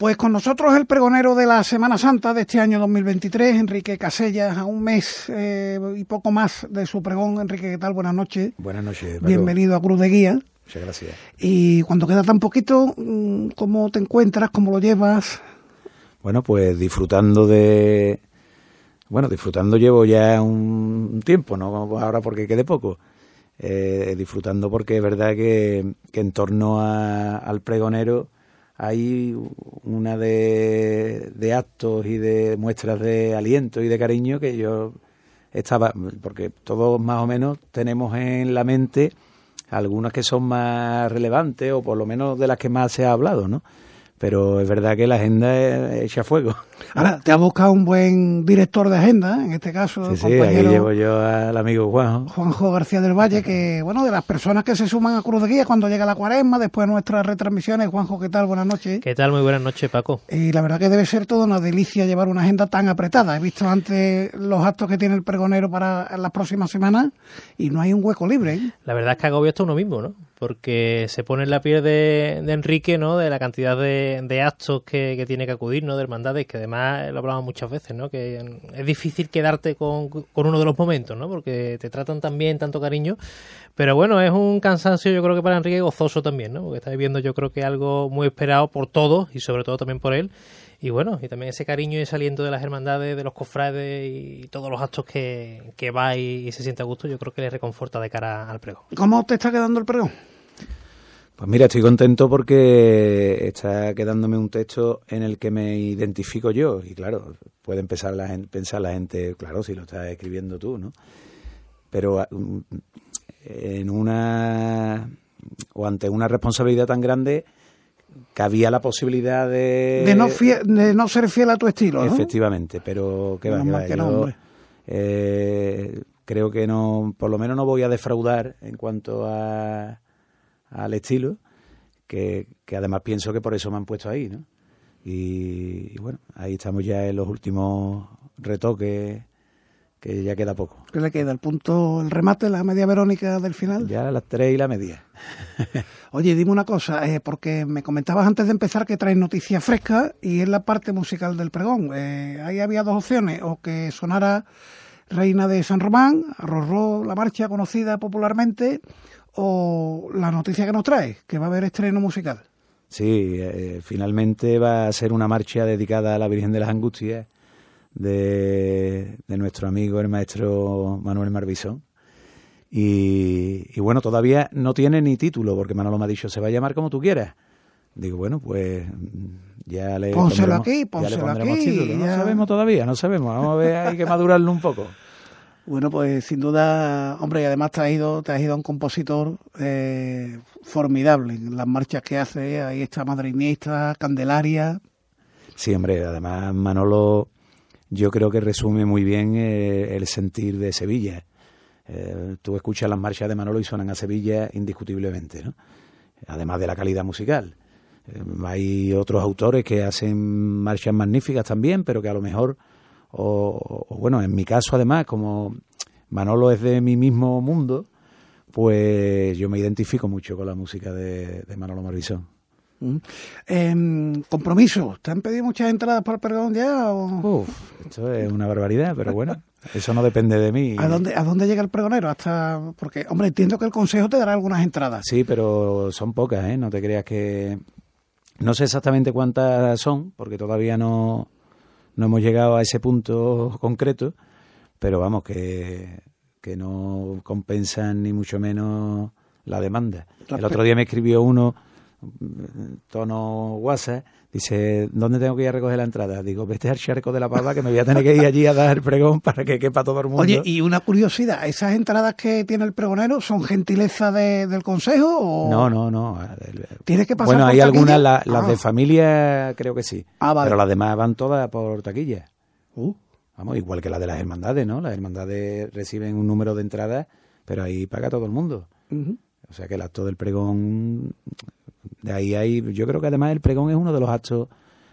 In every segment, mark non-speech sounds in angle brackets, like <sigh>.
Pues con nosotros el pregonero de la Semana Santa de este año 2023, Enrique Casellas, a un mes eh, y poco más de su pregón. Enrique, ¿qué tal? Buenas noches. Buenas noches. Bienvenido a Cruz de Guía. Muchas gracias. Y cuando queda tan poquito, mm, ¿cómo te encuentras? ¿Cómo lo llevas? Bueno, pues disfrutando de... Bueno, disfrutando llevo ya un tiempo, ¿no? Ahora porque quede poco. Eh, disfrutando porque es verdad que, que en torno a, al pregonero hay una de, actos y de muestras de aliento y de cariño que yo estaba, porque todos más o menos tenemos en la mente algunas que son más relevantes o por lo menos de las que más se ha hablado, ¿no? Pero es verdad que la agenda echa fuego. Ahora, te ha buscado un buen director de agenda, en este caso. Sí, sí, ahí llevo yo al amigo Juanjo. Juanjo García del Valle, que, bueno, de las personas que se suman a Cruz de Guía cuando llega la cuaresma, después de nuestras retransmisiones. Juanjo, ¿qué tal? Buenas noches. ¿Qué tal? Muy buenas noches, Paco. Y la verdad que debe ser toda una delicia llevar una agenda tan apretada. He visto antes los actos que tiene el pregonero para las próximas semanas y no hay un hueco libre. ¿eh? La verdad es que agobia esto uno mismo, ¿no? Porque se pone en la piel de, Enrique, ¿no? De la cantidad de, actos que, tiene que acudir, ¿no? De hermandades, que además lo hablamos muchas veces, ¿no? Que es difícil quedarte con, uno de los momentos, ¿no? Porque te tratan tan bien, tanto cariño. Pero bueno, es un cansancio yo creo que para Enrique gozoso también, ¿no? Porque está viviendo yo creo que algo muy esperado por todos y sobre todo también por él. Y bueno, y también ese cariño y ese aliento de las hermandades, de los cofrades y todos los actos que, que va y, se siente a gusto, yo creo que le reconforta de cara al pregón. ¿Cómo te está quedando el pregón? Pues mira, estoy contento porque está quedándome un texto en el que me identifico yo. Y claro, puede empezar la gente, pensar la gente, claro, si lo estás escribiendo tú, ¿no? Pero en una. o ante una responsabilidad tan grande, cabía la posibilidad de. De no, fiel, de no ser fiel a tu estilo, ¿no? Efectivamente, pero que va, que va. Yo, eh, creo que no, por lo menos no voy a defraudar en cuanto a al estilo, que, que, además pienso que por eso me han puesto ahí, ¿no? Y, y, bueno, ahí estamos ya en los últimos retoques, que ya queda poco. ¿Qué le queda? ¿El punto, el remate, la media verónica del final? Ya las tres y la media. <laughs> Oye, dime una cosa, eh, porque me comentabas antes de empezar que traes noticias frescas y es la parte musical del pregón. Eh, ahí había dos opciones, o que sonara Reina de San Román, Rorró, la marcha conocida popularmente, o la noticia que nos trae, que va a haber estreno musical. Sí, eh, finalmente va a ser una marcha dedicada a la Virgen de las Angustias de, de nuestro amigo el maestro Manuel Marbisón. Y, y, bueno, todavía no tiene ni título, porque Manolo me ha dicho, se va a llamar como tú quieras. Digo, bueno, pues ya le pónselo aquí, pónselo ya le aquí. Título. Ya... No sabemos todavía, no sabemos. Vamos a ver, hay que madurarlo un poco. Bueno, pues sin duda, hombre, y además has ido a un compositor eh, formidable en las marchas que hace, ahí está Madrinista, Candelaria. Sí, hombre, además Manolo yo creo que resume muy bien eh, el sentir de Sevilla. Eh, tú escuchas las marchas de Manolo y suenan a Sevilla indiscutiblemente, ¿no? Además de la calidad musical. Eh, hay otros autores que hacen marchas magníficas también, pero que a lo mejor o, o, bueno, en mi caso además, como Manolo es de mi mismo mundo, pues yo me identifico mucho con la música de, de Manolo Marbisón. Mm. Eh, compromiso, ¿te han pedido muchas entradas para el pregón ya? O? Uf, esto es una barbaridad, pero bueno, eso no depende de mí. ¿A dónde, ¿A dónde llega el pregonero? Hasta Porque, hombre, entiendo que el Consejo te dará algunas entradas. Sí, pero son pocas, ¿eh? No te creas que... No sé exactamente cuántas son, porque todavía no, no hemos llegado a ese punto concreto, pero vamos, que, que no compensan ni mucho menos la demanda. El otro día me escribió uno, tono WhatsApp, dice, ¿dónde tengo que ir a recoger la entrada? Digo, vete al charco de la pava que me voy a tener que ir allí a dar el pregón para que quepa todo el mundo. Oye, y una curiosidad, ¿esas entradas que tiene el pregonero son gentileza de, del consejo o...? No, no, no. ¿Tienes que pasar Bueno, por hay taquilla? algunas, la, las Ah. de familia creo que sí, Ah, vale. pero las demás van todas por taquilla. Uh, Vamos, igual que la de las hermandades, ¿no? Las hermandades reciben un número de entradas, pero ahí paga todo el mundo. O sea que el acto del pregón, de ahí hay, yo creo que además el pregón es uno de los actos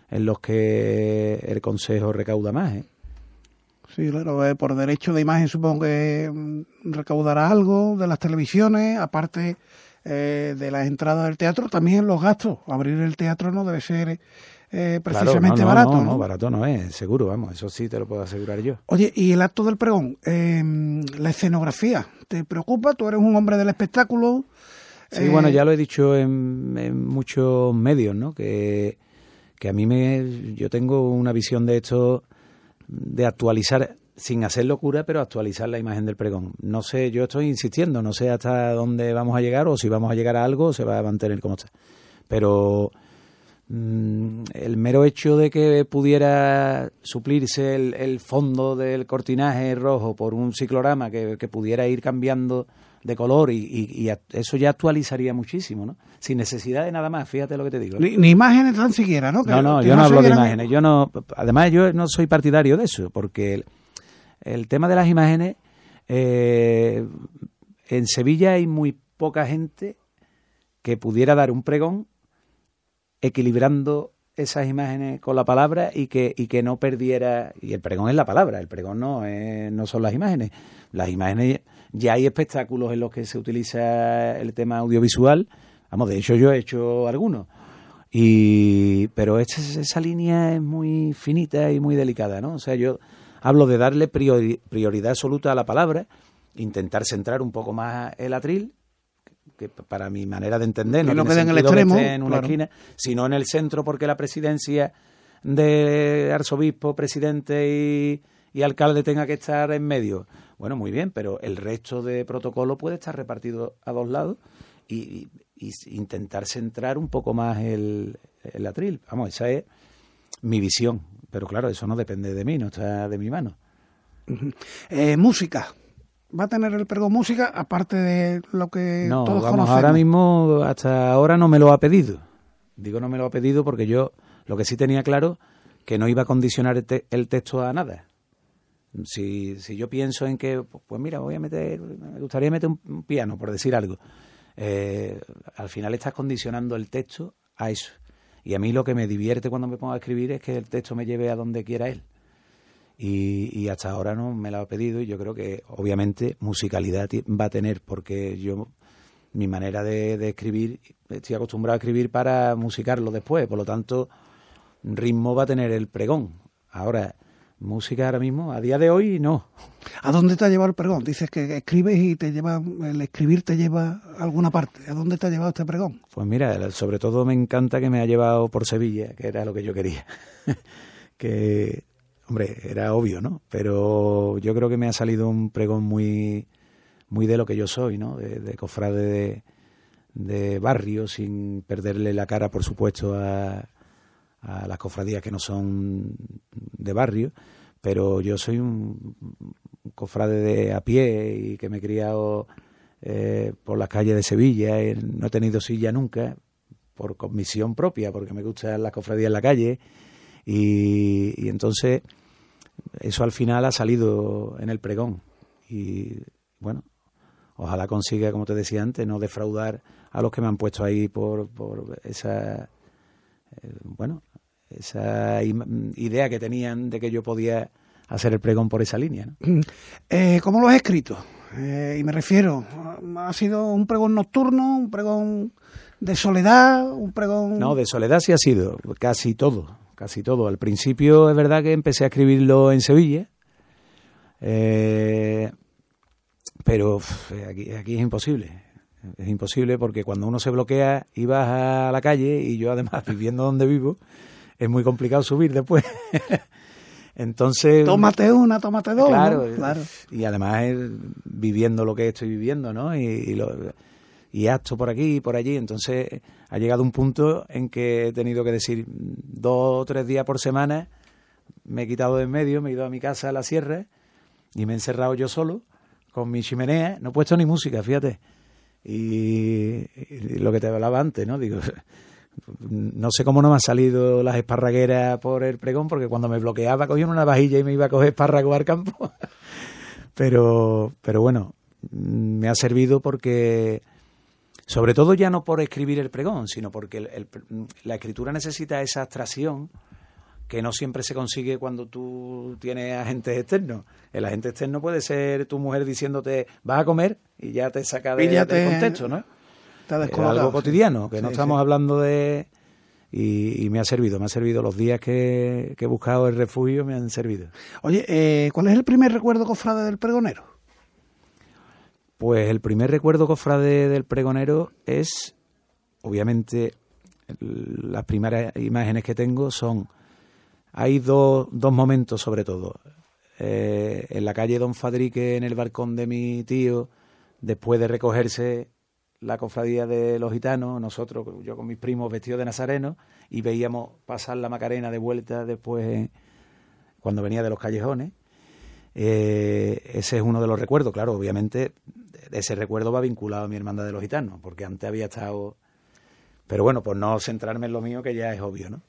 en los que el consejo recauda más, ¿eh? Sí, claro, eh, por derecho de imagen supongo que mm, recaudará algo de las televisiones, aparte eh, de las entradas del teatro, también los gastos. Abrir el teatro no debe ser eh, precisamente barato. No, no, barato no es, seguro, vamos, eso sí te lo puedo asegurar yo. Oye, y el acto del pregón, em, la escenografía, ¿te preocupa? Tú eres un hombre del espectáculo. Sí, bueno, ya lo he dicho en, muchos medios, ¿no? Que, que a mí me. Yo tengo una visión de esto de actualizar sin hacer locura, pero actualizar la imagen del pregón. No sé, yo estoy insistiendo, no sé hasta dónde vamos a llegar o si vamos a llegar a algo o se va a mantener como está. Pero el mero hecho de que pudiera suplirse el, fondo del cortinaje rojo por un ciclorama que, pudiera ir cambiando de color y, eso ya actualizaría muchísimo, ¿no? Sin necesidad de nada más, fíjate lo que te digo. Ni, imágenes tan siquiera, ¿no? no, no, yo no hablo de imágenes. Yo no, además, yo no soy partidario de eso, porque el tema de las imágenes, eh, en Sevilla hay muy poca gente que pudiera dar un pregón equilibrando esas imágenes con la palabra y que, y que no perdiera, y el pregón es la palabra, el pregón no, no son las imágenes. Las imágenes, ya hay espectáculos en los que se utiliza el tema audiovisual, vamos, de hecho yo he hecho algunos. Y, pero esa línea es muy finita y muy delicada, ¿no? O sea, yo Hablo de darle prioridad absoluta a la palabra, intentar centrar un poco más el atril, que para mi manera de entender no, queda en el extremo, en una esquina, sino en el centro, porque la presidencia de arzobispo, presidente y, y alcalde tenga que estar en medio. Bueno, muy bien, pero el resto de protocolo puede estar repartido a dos lados y, intentar centrar un poco más el, el atril. Vamos, esa es mi visión. Pero claro, eso no depende de mí, no está de mi mano. Eh, música. ¿Va a tener el pregón música aparte de lo que no, todos vamos, Ahora mismo, hasta ahora no me lo ha pedido. Digo no me lo ha pedido porque yo lo que sí tenía claro que no iba a condicionar el, texto a nada. Si, si, yo pienso en que, pues mira, voy a meter, me gustaría meter un, piano, por decir algo, eh, al final estás condicionando el texto a eso. Y a mí lo que me divierte cuando me pongo a escribir es que el texto me lleve a donde quiera él. Y, hasta ahora no me lo ha pedido y yo creo que obviamente musicalidad va a tener porque yo mi manera de, escribir estoy acostumbrado a escribir para musicarlo después por lo tanto ritmo va a tener el pregón ahora música ahora mismo, a día de hoy no. ¿A dónde te ha llevado el pregón? Dices que escribes y te lleva, el escribir te lleva a alguna parte. ¿A dónde te ha llevado este pregón? Pues mira, sobre todo me encanta que me ha llevado por Sevilla, que era lo que yo quería. <laughs> que, hombre, era obvio, ¿no? Pero yo creo que me ha salido un pregón muy, muy de lo que yo soy, ¿no? De, cofrade de, de barrio, sin perderle la cara, por supuesto, a a las cofradías que no son de barrio, pero yo soy un, cofrade de a pie y que me he criado eh, por las calles de Sevilla, y no he tenido silla nunca, por comisión propia, porque me gustan las cofradías en la calle, y, y entonces eso al final ha salido en el pregón. Y bueno, ojalá consiga, como te decía antes, no defraudar a los que me han puesto ahí por, por esa eh, bueno, esa idea que tenían de que yo podía hacer el pregón por esa línea. Mm. <clears throat> Eh, ¿Cómo lo has escrito? Eh, y me refiero, ¿ha sido un pregón nocturno, un pregón de soledad, un pregón...? No, de soledad sí ha sido, casi todo, casi todo. Al principio es verdad que empecé a escribirlo en Sevilla, pero aquí, aquí es imposible. Es imposible porque cuando uno se bloquea y vas a la calle y yo además <laughs> viviendo donde vivo, es muy complicado subir después. <laughs> Entonces. Tómate una, tómate dos. Claro, claro. Y además viviendo lo que estoy viviendo, ¿no? Y, y, lo, y acto por aquí y por allí. Entonces ha llegado un punto en que he tenido que decir dos o tres días por semana, me he quitado de en medio, me he ido a mi casa a la sierra y me he encerrado yo solo con mi chimenea. No he puesto ni música, fíjate. Y, lo que te hablaba antes, ¿no? Digo, <laughs> no sé cómo no me han salido las esparragueras por el pregón, porque cuando me bloqueaba cogía una vajilla y me iba a coger espárragos al campo. <laughs> pero, pero bueno, me ha servido porque, sobre todo ya no por escribir el pregón, sino porque la escritura necesita esa abstracción que no siempre se consigue cuando tú tienes agentes externos. El agente externo puede ser tu mujer diciéndote, vas a comer y ya te saca de, del contexto, ¿no? algo cotidiano, que no estamos hablando de... y, me ha servido, me ha servido los días que, he buscado el refugio, me han servido. Oye, eh, ¿cuál es el primer recuerdo cofrade del pregonero? Pues el primer recuerdo cofrade del pregonero es, obviamente, las primeras imágenes que tengo son, hay dos, dos momentos sobre todo. Eh, en la calle Don Fadrique, en el balcón de mi tío, después de recogerse la cofradía de los gitanos, nosotros, yo con mis primos vestidos de nazareno, y veíamos pasar la Macarena de vuelta después, cuando venía de los callejones. Eh, ese es uno de los recuerdos, claro, obviamente ese recuerdo va vinculado a mi hermandad de los gitanos, porque antes había estado... Pero bueno, por no centrarme en lo mío, que ya es obvio, ¿no?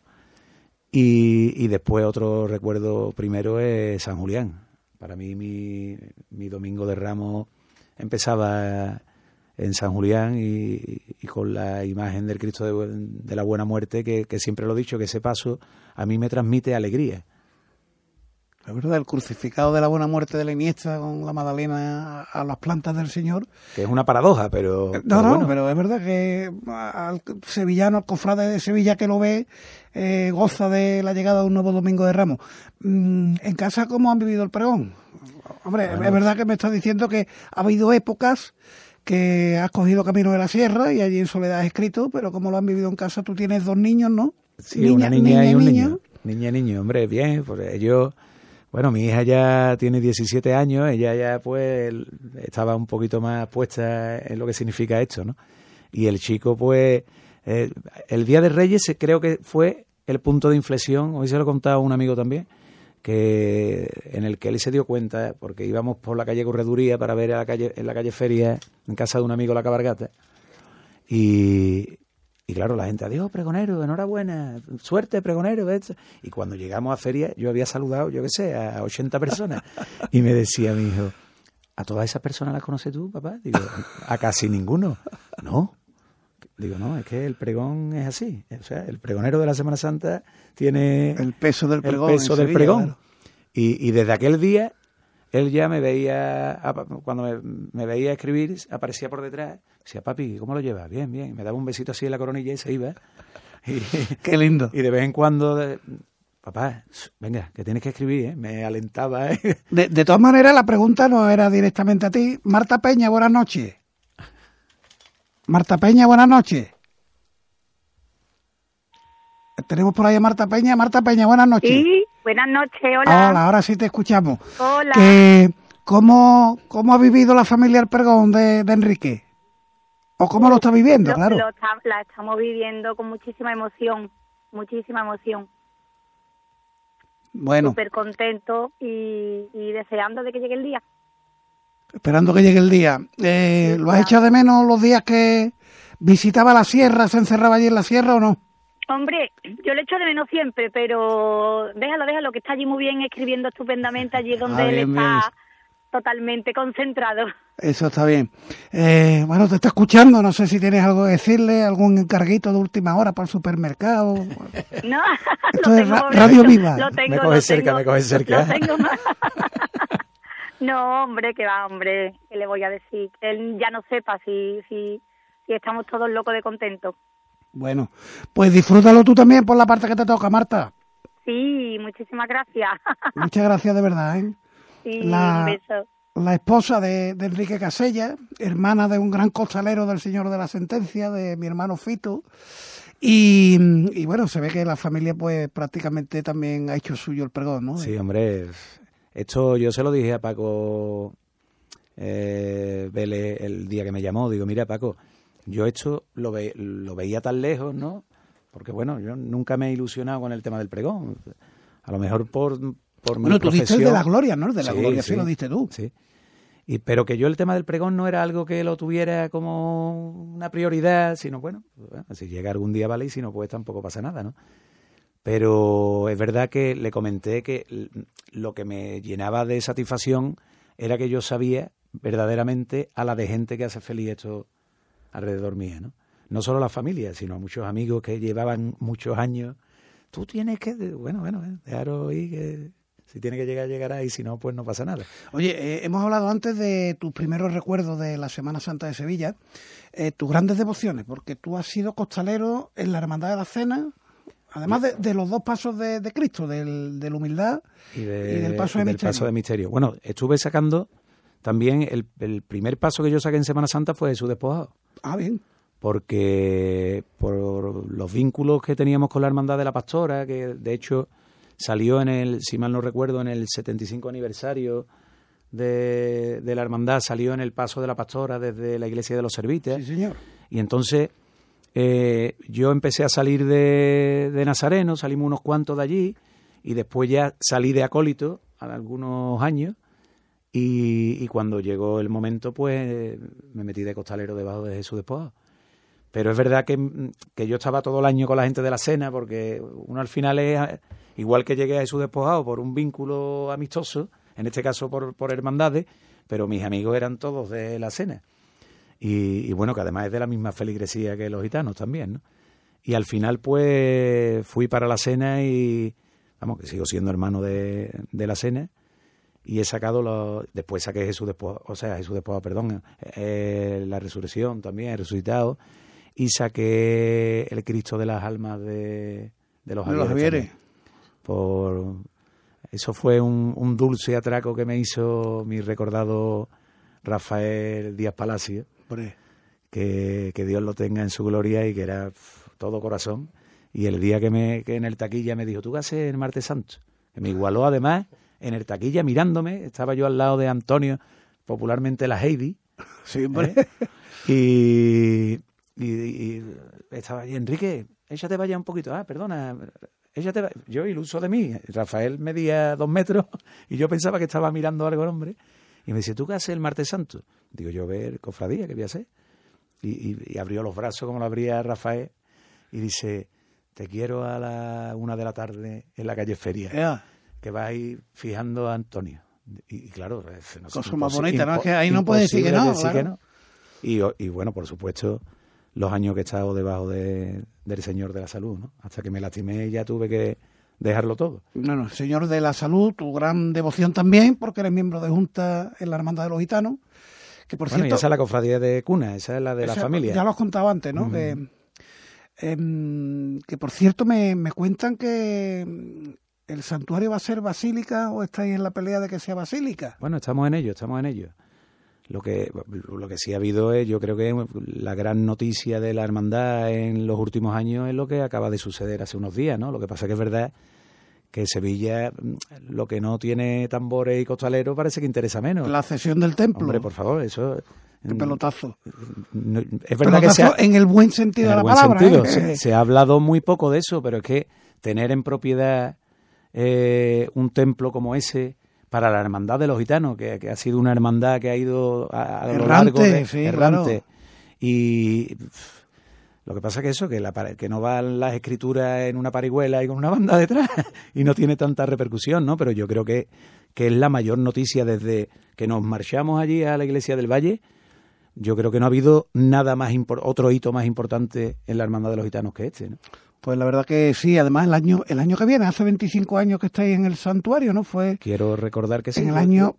Y, y después otro recuerdo primero es San Julián. Para mí mi, mi domingo de Ramos empezaba en San Julián y, con la imagen del Cristo de, la Buena Muerte, que, siempre lo he dicho, que ese paso a mí me transmite alegría. La verdad, el crucificado de la Buena Muerte de la Iniesta con la Madalena a, las plantas del Señor. Que es una paradoja, pero. Eh, no, no, pero es verdad que al sevillano, al cofrade de Sevilla que lo ve, eh, goza de la llegada de un nuevo domingo de Ramos. Mm, ¿En casa cómo han vivido el pregón? Hombre, es verdad que me está diciendo que ha habido épocas que has cogido camino de la sierra y allí en Soledad has escrito, pero como lo han vivido en casa, tú tienes dos niños, ¿no? Sí, una niña, y un niño. Niña y niño, hombre, bien, pues ellos... Bueno, mi hija ya tiene 17 años, ella ya pues estaba un poquito más puesta en lo que significa esto, ¿no? Y el chico pues, eh, el Día de Reyes creo que fue el punto de inflexión, hoy se lo he contado un amigo también, que en el que él se dio cuenta, porque íbamos por la calle Correduría para ver a la calle, en la calle Feria, en casa de un amigo la cabargata, y, y claro, la gente, adiós, pregonero, enhorabuena, suerte, pregonero. Y cuando llegamos a feria, yo había saludado, yo qué sé, a 80 personas. <laughs> Y me decía mi hijo, ¿a todas esas personas las conoces tú, papá? Digo, a casi ninguno. No. Digo, no, es que el pregón es así. O sea, el pregonero de la Semana Santa tiene el peso del pregón. El peso del pregón. Y, y, desde aquel día, él ya me veía, cuando me, veía escribir, aparecía por detrás. Decía, papi, ¿cómo lo llevas? Bien, bien. Me daba un besito así en la coronilla y se iba. Y, <laughs> Qué lindo. Y de vez en cuando, papá, venga, que tienes que escribir, ¿eh? me alentaba. ¿eh? <laughs> De, de todas maneras, la pregunta no era directamente a ti. Marta Peña, buenas noches. Marta Peña, buenas noches. Tenemos por ahí a Marta Peña. Marta Peña, buenas noches. Sí, buenas noches, hola. Hola, ahora sí te escuchamos. Hola. ¿cómo, ¿Cómo ha vivido la familia El Pergón de, Enrique? ¿O cómo lo está viviendo, claro? la estamos viviendo con muchísima emoción, muchísima emoción. Bueno. Súper contento y, y deseando de que llegue el día esperando que llegue el día. Eh, ¿Lo has echado de menos los días que visitaba la sierra, se encerraba allí en la sierra o no? Hombre, yo le echo de menos siempre, pero déjalo, déjalo, que está allí muy bien escribiendo estupendamente, allí donde ah, él está totalmente concentrado. Eso está bien. Eh, bueno, te está escuchando, no sé si tienes algo que decirle, algún encarguito de última hora para el supermercado. <laughs> No, Esto es Radio Viva. Lo tengo, me coge cerca, me coge cerca. Lo tengo <laughs> No, hombre, que va, hombre, ¿qué le voy a decir? Él ya no sepa si, si, si estamos todos locos de contento. Bueno, pues disfrútalo tú también por la parte que te toca, Marta. Sí, muchísimas gracias. <laughs> Muchas gracias de verdad, ¿eh? Sí, la, un beso. La esposa de, Enrique Casella, hermana de un gran costalero del señor de la sentencia, de mi hermano Fito. Y, y, bueno, se ve que la familia pues prácticamente también ha hecho suyo el pregón, ¿no? Sí, hombre, esto yo se lo dije a Paco eh, Vélez el día que me llamó. Digo, mira, Paco, yo esto lo, lo veía tan lejos, ¿no? Porque, bueno, yo nunca me he ilusionado con el tema del pregón. A lo mejor por, por bueno, tú diste el de la gloria, ¿no? El de la gloria sí, lo diste tú. Sí. Y, pero que yo el tema del pregón no era algo que lo tuviera como una prioridad, sino, bueno, bueno si llega algún día, vale, y si no, pues tampoco pasa nada, ¿no? Pero es verdad que le comenté que lo que me llenaba de satisfacción era que yo sabía verdaderamente a la de gente que hace feliz esto alrededor mía, ¿no? No solo a la familia, sino a muchos amigos que llevaban muchos años. Tú tienes que, bueno, bueno, dejaros ahí que si tiene que llegar, llegará y si no, pues no pasa nada. Oye, eh, hemos hablado antes de tus primeros recuerdos de la Semana Santa de Sevilla, eh, tus grandes devociones, porque tú has sido costalero en la Hermandad de la Cena, Además de, los dos pasos de, Cristo, del, de la humildad y, del paso de misterio. paso de misterio. Bueno, estuve sacando también el, el, primer paso que yo saqué en Semana Santa fue su despojado. Ah, bien. Porque por los vínculos que teníamos con la Hermandad de la Pastora, que de hecho salió en el, si mal no recuerdo, en el 75 aniversario de, de la Hermandad, salió en el paso de la Pastora desde la Iglesia de los Servites. Sí, señor. Y entonces eh, yo empecé a salir de, de, Nazareno, salimos unos cuantos de allí y después ya salí de acólito a algunos años y, cuando llegó el momento pues me metí de costalero debajo de Jesús después. Pero es verdad que, que, yo estaba todo el año con la gente de la cena porque uno al final es, igual que llegué a Jesús despojado por un vínculo amistoso, en este caso por, por hermandades, pero mis amigos eran todos de la cena. Y, bueno, que además es de la misma feligresía que los gitanos también, ¿no? Y al final, pues, fui para la cena y, vamos, que sigo siendo hermano de, de la cena y he sacado los, después saqué Jesús después, o sea, Jesús después, perdón, eh, la resurrección también, he resucitado, y saqué el Cristo de las almas de, de los Javieres. Por, eso fue un, un, dulce atraco que me hizo mi recordado Rafael Díaz Palacio que, que, Dios lo tenga en su gloria y que era todo corazón. Y el día que, me, que en el taquilla me dijo, ¿tú qué haces el martes santo? Que me igualó además en el taquilla mirándome, estaba yo al lado de Antonio, popularmente la Heidi. Sí, hombre. ¿eh? Y, y, estaba ahí, Enrique, ella te vaya un poquito. Ah, perdona, ella te va... Yo iluso de mí. Rafael medía dos metros y yo pensaba que estaba mirando algo al hombre. Y me dice, ¿tú qué haces el martes santo? Digo, yo ver cofradía, ¿qué voy a hacer? Y, abrió los brazos como lo abría Rafael y dice, te quiero a la una de la tarde en la calle Feria, que va a ir fijando a Antonio. Y, claro, es cosa más bonita, ¿no? Es que ahí no puede decir que no. Y, bueno, por supuesto, los años que he estado debajo de, del Señor de la Salud, ¿no? Hasta que me lastimé y ya tuve que dejarlo todo. No, no, Señor de la Salud, tu gran devoción también, porque eres miembro de Junta en la Hermandad de los Gitanos. Que por bueno, cierto, esa es la cofradía de cuna, esa es la de la familia. Ya lo has contado antes, ¿no? Em, que, por cierto me, me cuentan que el santuario va a ser basílica o estáis en la pelea de que sea basílica. Bueno, estamos en ello, estamos en ello. Lo que, lo que sí ha habido es, yo creo que la gran noticia de la hermandad en los últimos años es lo que acaba de suceder hace unos días, ¿no? Lo que pasa que es verdad que Sevilla mm, lo que no tiene tambores y costaleros parece que interesa menos. La cesión del templo. Hombre, por favor, eso... Qué mm, pelotazo. es verdad que se ha, en el buen sentido de la palabra. ¿eh? Se, ha hablado muy poco de eso, pero es que tener en propiedad eh, un templo como ese para la hermandad de los gitanos, que, ha sido una hermandad que ha ido a, lo largo de errante. Y lo que pasa que eso, que, la, que no van las escrituras en una parihuela y con una banda detrás <laughs> y no tiene tanta repercusión, ¿no? Pero yo creo que, que es la mayor noticia desde que nos marchamos allí a la iglesia del Valle. Yo creo que no ha habido nada más otro hito más importante en la hermandad de los gitanos que este, ¿no? Pues la verdad que sí, además el año el año que viene, hace 25 años que estáis en el santuario, ¿no? Fue Quiero recordar que sí. En el año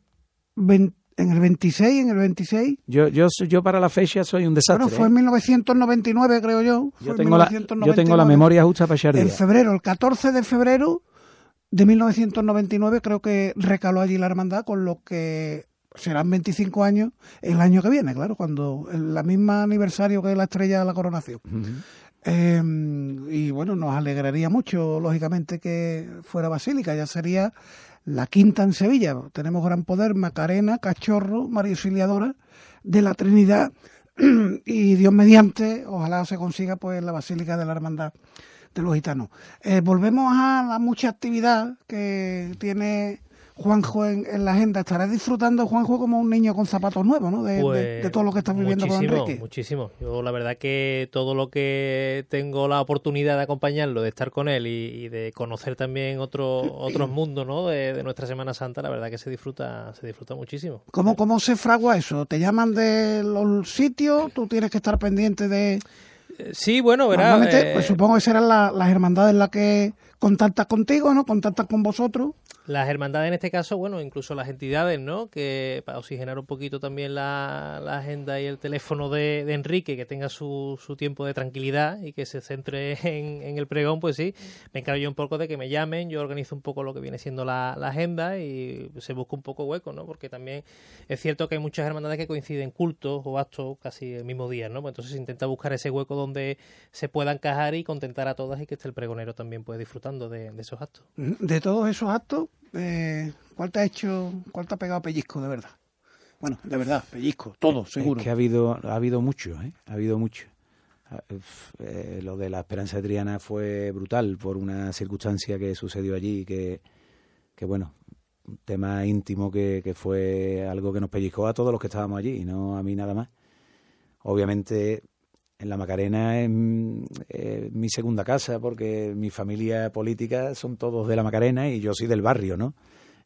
en el 26, en el 26. Yo yo yo para la fecha soy un desastre. Bueno, fue en 1999, ¿eh? creo yo. Yo tengo, la, yo tengo la memoria justa para echar En febrero, el 14 de febrero de 1999 creo que recaló allí la hermandad, con lo que serán 25 años el año que viene, claro, cuando el misma aniversario que la estrella de la coronación. Em, y bueno, nos alegraría mucho, lógicamente, que fuera Basílica, ya sería la quinta en Sevilla. Tenemos gran poder, Macarena, Cachorro, María Auxiliadora de la Trinidad <clears throat> y Dios mediante, ojalá se consiga pues la Basílica de la Hermandad de los Gitanos. Eh, volvemos a la mucha actividad que tiene Juanjo en, la agenda. Estarás disfrutando, Juanjo, como un niño con zapatos nuevos, ¿no? De, pues todo lo que estás viviendo con Enrique. Muchísimo. Yo, la verdad, que todo lo que tengo la oportunidad de acompañarlo, de estar con él y, de conocer también otro, <clears throat> otros mundos, ¿no? De, nuestra Semana Santa, la verdad que se disfruta, se disfruta muchísimo. ¿Cómo, ¿Cómo se fragua eso? ¿Te llaman de los sitios? ¿Tú tienes que estar pendiente de.? Eh, sí, bueno, verá. Pues, supongo que serán las hermandades las que contactas contigo, ¿no? Contactas con vosotros. Las hermandades en este caso, bueno, incluso las entidades, ¿no? Que para oxigenar un poquito también la, agenda y el teléfono de, Enrique, que tenga su, su, tiempo de tranquilidad y que se centre <laughs> en, el pregón, pues sí, me encargo yo un poco de que me llamen, yo organizo un poco lo que viene siendo la, agenda y se busca un poco hueco, ¿no? Porque también es cierto que hay muchas hermandades que coinciden cultos o actos casi el mismo día, ¿no? Pues entonces se intenta buscar ese hueco donde se pueda encajar y contentar a todas y que esté el pregonero también pues disfrutando de esos actos. De todos esos actos, eh, ¿cuál te ha hecho, cuál te ha pegado pellizco de verdad? Bueno, de verdad, pellizco, todo, seguro. Es que ha habido, ha habido mucho, ¿eh? Ha habido mucho. Ah, eh, lo de la Esperanza de Triana fue brutal por una circunstancia que sucedió allí, que, que bueno, un tema íntimo que, que fue algo que nos pellizcó a todos los que estábamos allí, no a mí nada más. Obviamente en la Macarena es, mi segunda casa porque mi familia política son todos de la Macarena y yo soy del barrio, ¿no?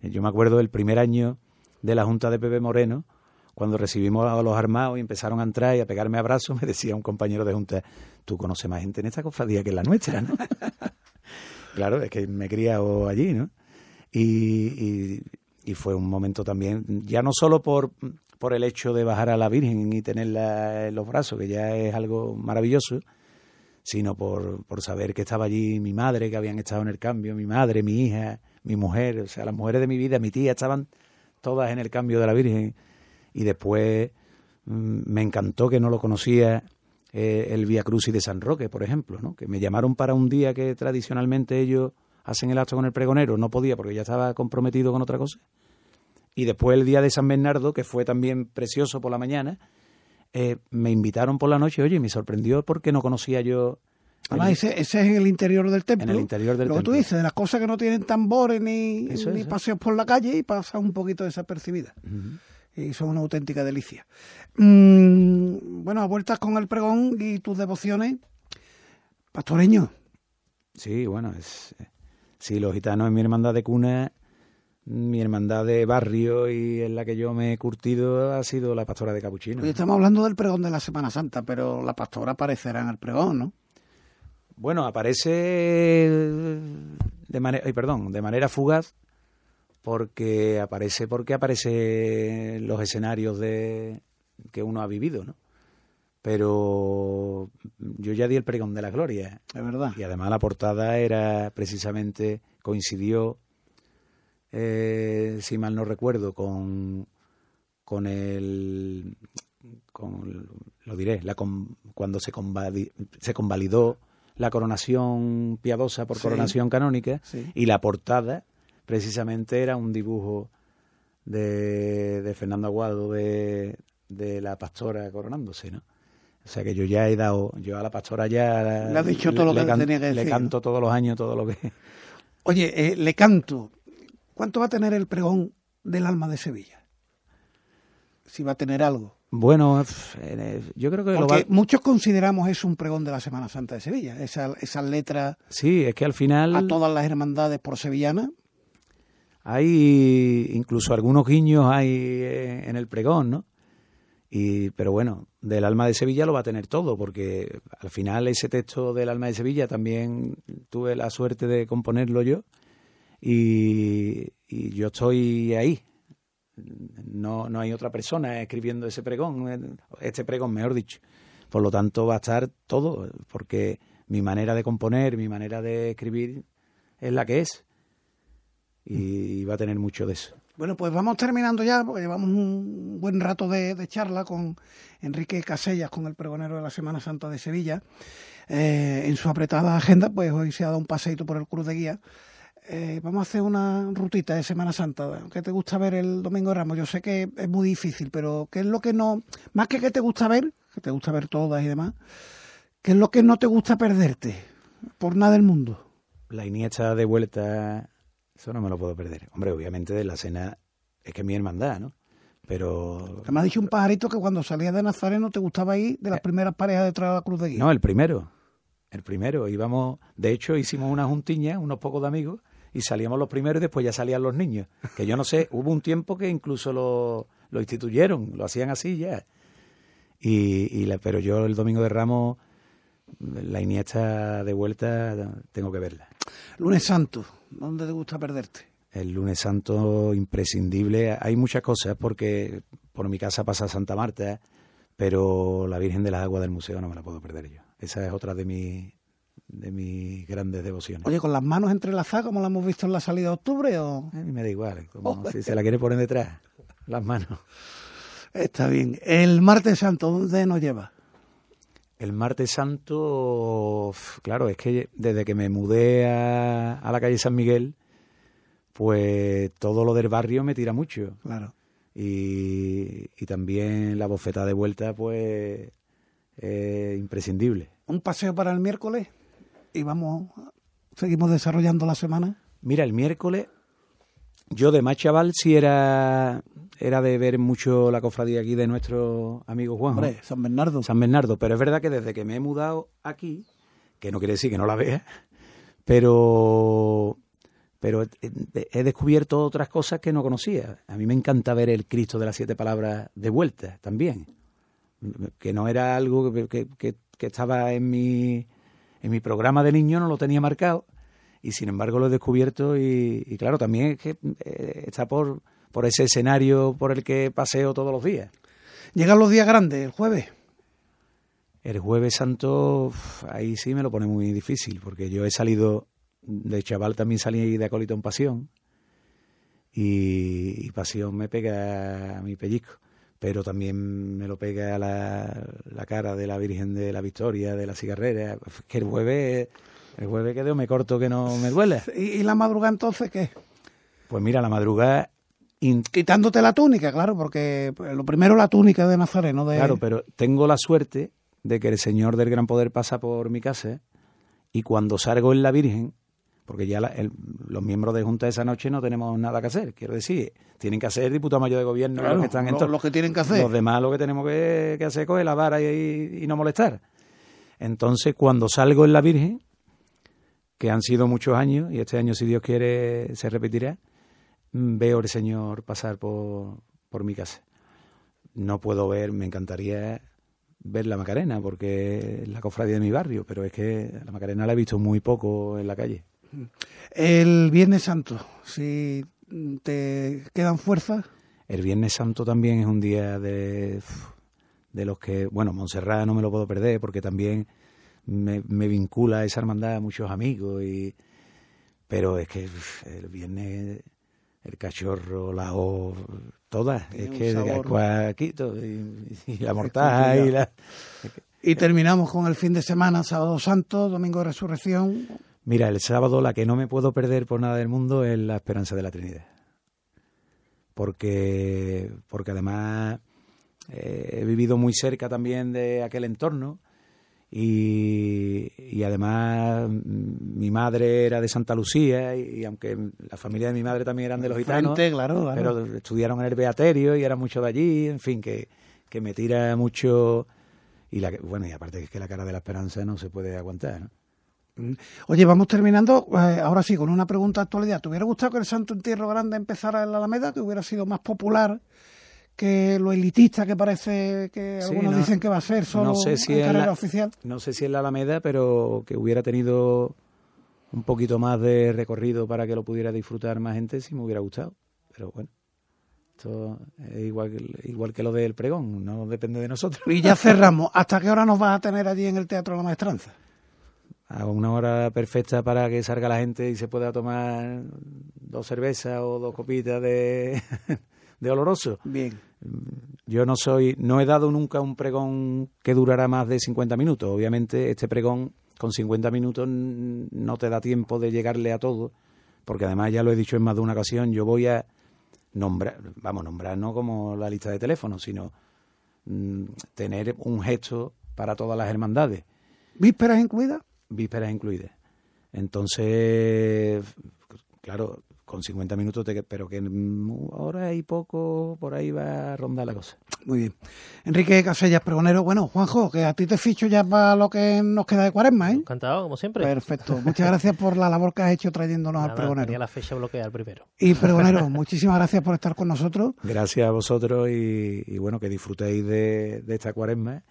Yo me acuerdo del primer año de la Junta de Pepe Moreno, cuando recibimos a los armados y empezaron a entrar y a pegarme abrazos, <laughs> me decía un compañero de Junta, tú conoces más gente en esta cofradía que en la nuestra, ¿no? <laughs> claro, es que me he criado allí, ¿no? y fue un momento también, ya no solo por por el hecho de bajar a la Virgen y tenerla en los brazos, que ya es algo maravilloso, sino por, por saber que estaba allí mi madre, que habían estado en el cambio, mi madre, mi hija, mi mujer, o sea, las mujeres de mi vida, mi tía, estaban todas en el cambio de la Virgen. Y después mm, me encantó que no lo conocía eh, el Via Crucis de San Roque, por ejemplo, ¿no? que me llamaron para un día que tradicionalmente ellos hacen el acto con el pregonero, no podía porque ya estaba comprometido con otra cosa y después el día de San Bernardo, que fue también precioso por la mañana, eh, me invitaron por la noche, oye, me sorprendió porque no conocía yo... Además, ese, ese, es en el interior del templo. En el interior del Lo que tú dices, de las cosas que no tienen tambores ni, ni paseos por la calle y pasan un poquito desapercibidas. Y son una auténtica delicia. Mm, bueno, a vueltas con el pregón y tus devociones, pastoreño. Sí, bueno, es, eh, sí, los gitanos en mi hermandad de cuna mi hermandad de barrio y en la que yo me he curtido ha sido la pastora de Capuchino. Hoy estamos hablando del pregón de la Semana Santa, pero la pastora aparecerá en el pregón, ¿no? Bueno, aparece de manera, perdón, de manera fugaz porque aparece porque aparece los escenarios de que uno ha vivido, ¿no? Pero yo ya di el pregón de la gloria. Es verdad. Y además la portada era precisamente coincidió eh, si mal no recuerdo, con, con el. Con, lo diré, la, cuando se, se convalidó la coronación piadosa por coronación canónica y la portada precisamente era un dibujo de, de Fernando Aguado de, de la pastora coronándose, ¿no? O sea que yo ya he dado, yo a la pastora ya le, dicho todo lo que tenía que decir. Le canto todos los años todo lo que. Oye, eh, le canto. ¿Cuánto va a tener el pregón del alma de Sevilla? Si va a tener algo. Bueno, yo creo que Porque muchos consideramos eso un pregón de la Semana Santa de Sevilla, esa, esas letras. Sí, es que al final. A todas las hermandades por sevillanas. Hay incluso algunos guiños hay eh, en el pregón, ¿no? Y, pero bueno, del alma de Sevilla lo va a tener todo, porque al final ese texto del alma de Sevilla también tuve la suerte de componerlo yo y, yo estoy ahí. No, no hay otra persona escribiendo ese pregón, este pregón, mejor dicho. Por lo tanto, va a estar todo, porque mi manera de componer, mi manera de escribir es la que es. Y va a tener mucho de eso. Bueno, pues vamos terminando ya, porque llevamos un buen rato de, charla con Enrique Casellas, con el pregonero de la Semana Santa de Sevilla. Eh, en su apretada agenda, pues hoy se ha dado un paseito por el Cruz de Guía eh, vamos a hacer una rutita de Semana Santa. ¿Qué te gusta ver el Domingo de Ramos? Yo sé que es muy difícil, pero ¿qué es lo que no, más que qué te gusta ver, que te gusta ver todas y demás, qué es lo que no te gusta perderte por nada del mundo? La Iniesta de vuelta, eso no me lo puedo perder. Hombre, obviamente de la cena es que es mi hermandad, ¿no? Pero... Me ha dicho un pajarito que cuando salías de Nazareno te gustaba ir de las eh. primeras parejas detrás de la cruz de guía. No, el primero. El primero. Íbamos, de hecho, hicimos una juntiña, unos pocos de amigos, y salíamos los primeros y después ya salían los niños. Que yo no sé, hubo un tiempo que incluso lo, lo instituyeron, lo hacían así ya. Y, la, pero yo el domingo de Ramos, la Iniesta de vuelta, tengo que verla. Lunes Santo, ¿dónde te gusta perderte? El lunes santo imprescindible. Hay muchas cosas porque por mi casa pasa Santa Marta, pero la Virgen de las Aguas del museo no me la puedo perder yo. Esa es otra de mis de mis grandes devociones. Oye, con las manos entrelazadas, como la hemos visto en la salida de octubre, o a mí me da igual, como si se la quiere poner detrás, las manos. Está bien. El martes santo, ¿dónde nos lleva? El martes santo, claro, es que desde que me mudé a, a la calle San Miguel, pues todo lo del barrio me tira mucho. Claro. Y, y también la bofeta de vuelta, pues, es imprescindible. ¿Un paseo para el miércoles? Y vamos, seguimos desarrollando la semana. Mira, el miércoles, yo de más chaval sí era, era de ver mucho la cofradía aquí de nuestro amigo Juan. Hombre, San Bernardo. San Bernardo, pero es verdad que desde que me he mudado aquí, que no quiere decir que no la vea, pero pero he descubierto otras cosas que no conocía. A mí me encanta ver el Cristo de las siete palabras de vuelta también, que no era algo que, que, estaba en mi, en mi programa de niño, no lo tenía marcado, y sin embargo lo he descubierto y, claro, también es que eh, está por, por ese escenario por el que paseo todos los días. Llegan los días grandes, el jueves. El jueves santo, ahí sí me lo pone muy difícil, porque yo he salido de chaval también salí de acólito en Pasión y, Pasión me pega a mi pellizco, pero también me lo pega a la, la, cara de la Virgen de la Victoria, de la cigarrera, que el jueves, el jueves que me corto que no me duele. <laughs> ¿Y, la madrugada entonces qué? Pues mira, la madrugada... Quitándote la túnica, claro, porque lo primero la túnica de Nazareno. De... Claro, pero tengo la suerte de que el Señor del Gran Poder pasa por mi casa y cuando salgo en la Virgen porque ya los miembros de Junta esa noche no tenemos nada que hacer. Quiero decir, tienen que hacer diputado mayor de gobierno los que están en los, que tienen que hacer. Los demás lo que tenemos que, hacer es coger la vara y, no molestar. Entonces, cuando salgo en la Virgen, que han sido muchos años, y este año, si Dios quiere, se repetirá, mm, veo al Señor pasar por, por mi casa. No puedo ver, me encantaría ver la Macarena, porque es la cofradía de mi barrio, pero es que la Macarena la he visto muy poco en la calle. El Viernes Santo, si te quedan fuerzas. El Viernes Santo también es un día de, de los que, bueno, Montserrat no me lo puedo perder porque también me, vincula a esa hermandad a muchos amigos, y, pero es que el Viernes, el cachorro, la O, todas, es que aquí, y, y, la mortaja y la... Y terminamos con el fin de semana, sábado santo, domingo de resurrección. Mira, el sábado la que no me puedo perder por nada del mundo es la esperanza de la Trinidad. Porque, porque además eh, he vivido muy cerca también de aquel entorno y, y, además mm, mi madre era de Santa Lucía y, aunque la familia de mi madre también eran de los gitanos, claro, pero estudiaron en el Beaterio y eran mucho de allí, en fin, que, que me tira mucho y la bueno y aparte es que la cara de la esperanza no se puede aguantar. ¿no? Oye, vamos terminando, eh, ahora sí, con una pregunta de actualidad. ¿Te hubiera gustado que el Santo Entierro Grande empezara en la Alameda, que hubiera sido más popular que lo elitista que parece que algunos dicen que va a ser solo no sé si en carrera oficial? No sé si en la Alameda, pero que hubiera tenido un poquito más de recorrido para que lo pudiera disfrutar más gente, si me hubiera gustado. Pero bueno, esto es igual, igual que lo del pregón, no depende de nosotros. Y ya cerramos. ¿Hasta qué hora nos vas a tener allí en el Teatro de la Maestranza? A una hora perfecta para que salga la gente y se pueda tomar dos cervezas o dos copitas de, <laughs> de oloroso. Bien. Yo no soy, no he dado nunca un pregón que durará más de 50 minutos. Obviamente este pregón con 50 minutos no te da tiempo de llegarle a todo, porque además ya lo he dicho en más de una ocasión, yo voy a nombrar, vamos, nombrar no como la lista de teléfonos, sino mm, tener un gesto para todas las hermandades. ¿Vísperas incluidas? Vísperas incluidas. Entonces, claro, con 50 minutos, pero que ahora y poco por ahí va a rondar la cosa. Muy bien. Enrique Casellas, pregonero. Bueno, Juanjo, que a ti te ficho ya para lo que nos queda de cuaresma, ¿eh? Encantado, como siempre. Perfecto. Muchas gracias por la labor que has hecho trayéndonos al pregonero. Tenía la fecha bloqueada primero. Y pregonero, muchísimas gracias por estar con nosotros. Gracias a vosotros y, bueno, que disfrutéis de, de esta cuaresma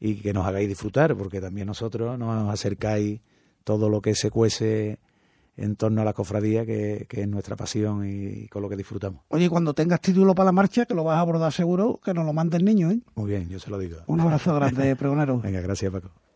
y que nos hagáis disfrutar, porque también nosotros nos acercáis todo lo que se cuece en torno a la cofradía, que, es nuestra pasión y, con lo que disfrutamos. Oye, cuando tengas título para la marcha, que lo vas a abordar seguro, que nos lo mande el niño, ¿eh? Muy bien, yo se lo digo. Un abrazo grande, <laughs> pregonero. Venga, gracias, Paco.